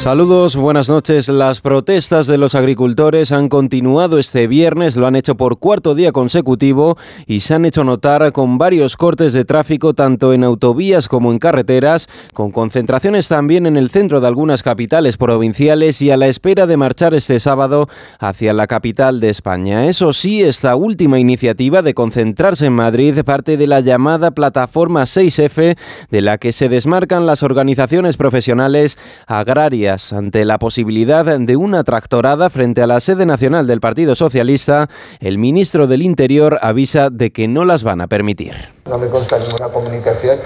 Saludos, buenas noches. Las protestas de los agricultores han continuado este viernes, lo han hecho por cuarto día consecutivo y se han hecho notar con varios cortes de tráfico tanto en autovías como en carreteras, con concentraciones también en el centro de algunas capitales provinciales y a la espera de marchar este sábado hacia la capital de España. Eso sí, esta última iniciativa de concentrarse en Madrid parte de la llamada Plataforma 6F, de la que se desmarcan las organizaciones profesionales agrarias ante la posibilidad de una tractorada frente a la sede nacional del Partido Socialista, el ministro del Interior avisa de que no las van a permitir. No me consta ninguna comunicación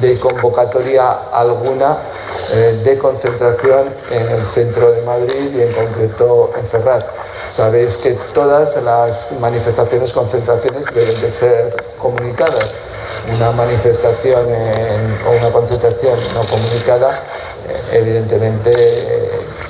de convocatoria alguna eh, de concentración en el centro de Madrid y en concreto en Ferrat. Sabéis que todas las manifestaciones, concentraciones deben de ser comunicadas. Una manifestación o una concentración no comunicada evidentemente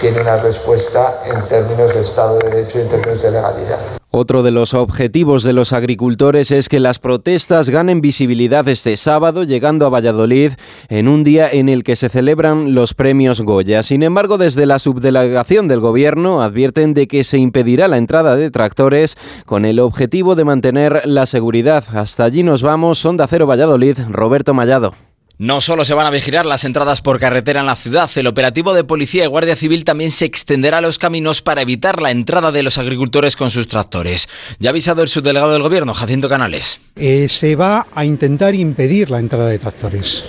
tiene una respuesta en términos de Estado de Derecho y en términos de legalidad. Otro de los objetivos de los agricultores es que las protestas ganen visibilidad este sábado, llegando a Valladolid en un día en el que se celebran los premios Goya. Sin embargo, desde la subdelegación del Gobierno advierten de que se impedirá la entrada de tractores con el objetivo de mantener la seguridad. Hasta allí nos vamos. Sonda Cero Valladolid, Roberto Mallado. No solo se van a vigilar las entradas por carretera en la ciudad, el operativo de policía y guardia civil también se extenderá a los caminos para evitar la entrada de los agricultores con sus tractores. Ya ha avisado el subdelegado del gobierno, Jacinto Canales. Eh, se va a intentar impedir la entrada de tractores,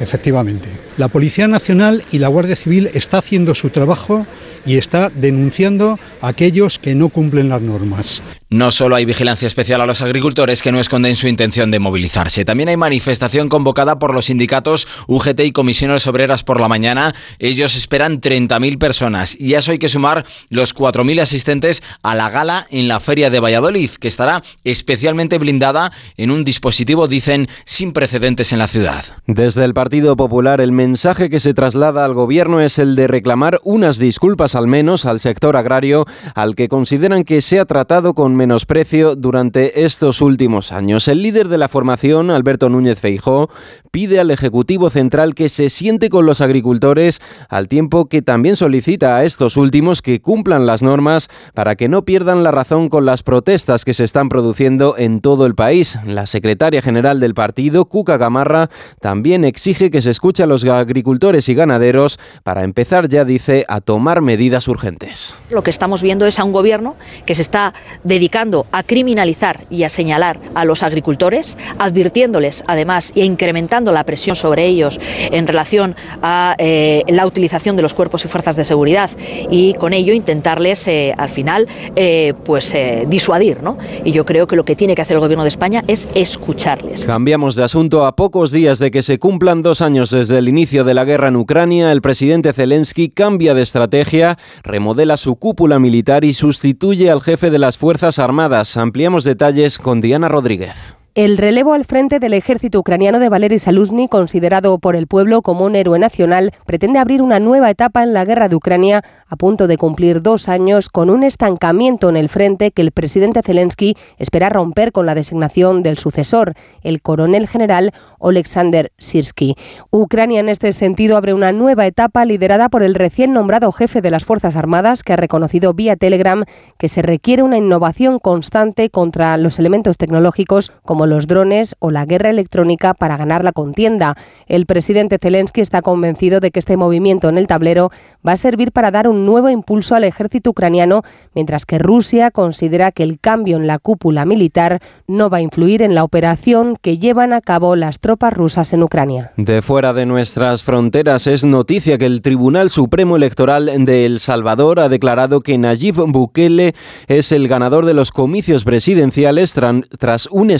efectivamente. La Policía Nacional y la Guardia Civil está haciendo su trabajo y está denunciando a aquellos que no cumplen las normas. No solo hay vigilancia especial a los agricultores que no esconden su intención de movilizarse, también hay manifestación convocada por los sindicatos UGT y Comisiones Obreras por la mañana. Ellos esperan 30.000 personas y a eso hay que sumar los 4.000 asistentes a la gala en la Feria de Valladolid, que estará especialmente blindada en un dispositivo, dicen, sin precedentes en la ciudad. Desde el Partido Popular, el mensaje que se traslada al gobierno es el de reclamar unas disculpas al menos al sector agrario, al que consideran que se ha tratado con menosprecio durante estos últimos años. El líder de la formación, Alberto Núñez Feijó, pide al Ejecutivo Central que se siente con los agricultores, al tiempo que también solicita a estos últimos que cumplan las normas para que no pierdan la razón con las protestas que se están produciendo en todo el país. La secretaria general del partido, Cuca Gamarra, también exige que se escuche a los agricultores y ganaderos para empezar ya, dice, a tomar medidas urgentes. Lo que estamos viendo es a un gobierno que se está dedicando dedicando a criminalizar y a señalar a los agricultores, advirtiéndoles además e incrementando la presión sobre ellos en relación a eh, la utilización de los cuerpos y fuerzas de seguridad y con ello intentarles eh, al final eh, pues disuadir, ¿no? Y yo creo que lo que tiene que hacer el gobierno de España es escucharles. Cambiamos de asunto a pocos días de que se cumplan dos años desde el inicio de la guerra en Ucrania, el presidente Zelensky cambia de estrategia, remodela su cúpula militar y sustituye al jefe de las fuerzas Armadas. Ampliamos detalles con Diana Rodríguez. El relevo al frente del ejército ucraniano de Valery Saluzny, considerado por el pueblo como un héroe nacional, pretende abrir una nueva etapa en la guerra de Ucrania, a punto de cumplir dos años con un estancamiento en el frente que el presidente Zelensky espera romper con la designación del sucesor, el coronel general Oleksandr Sirsky. Ucrania en este sentido abre una nueva etapa liderada por el recién nombrado jefe de las Fuerzas Armadas, que ha reconocido vía Telegram que se requiere una innovación constante contra los elementos tecnológicos como los drones o la guerra electrónica para ganar la contienda. El presidente Zelensky está convencido de que este movimiento en el tablero va a servir para dar un nuevo impulso al ejército ucraniano, mientras que Rusia considera que el cambio en la cúpula militar no va a influir en la operación que llevan a cabo las tropas rusas en Ucrania. De fuera de nuestras fronteras es noticia que el Tribunal Supremo Electoral de El Salvador ha declarado que Nayib Bukele es el ganador de los comicios presidenciales tras un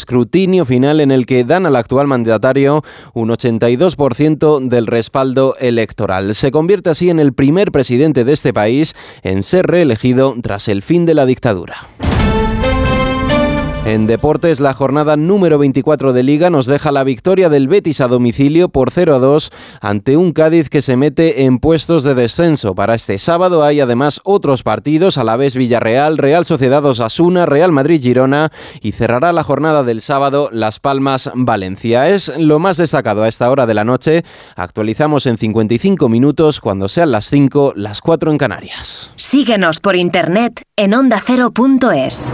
final en el que dan al actual mandatario un 82% del respaldo electoral. Se convierte así en el primer presidente de este país en ser reelegido tras el fin de la dictadura. En deportes, la jornada número 24 de Liga nos deja la victoria del Betis a domicilio por 0 a 2 ante un Cádiz que se mete en puestos de descenso. Para este sábado hay además otros partidos, a la vez Villarreal, Real Sociedad Osasuna, Real Madrid Girona y cerrará la jornada del sábado Las Palmas Valencia. Es lo más destacado a esta hora de la noche. Actualizamos en 55 minutos cuando sean las 5, las 4 en Canarias. Síguenos por internet en ondacero.es.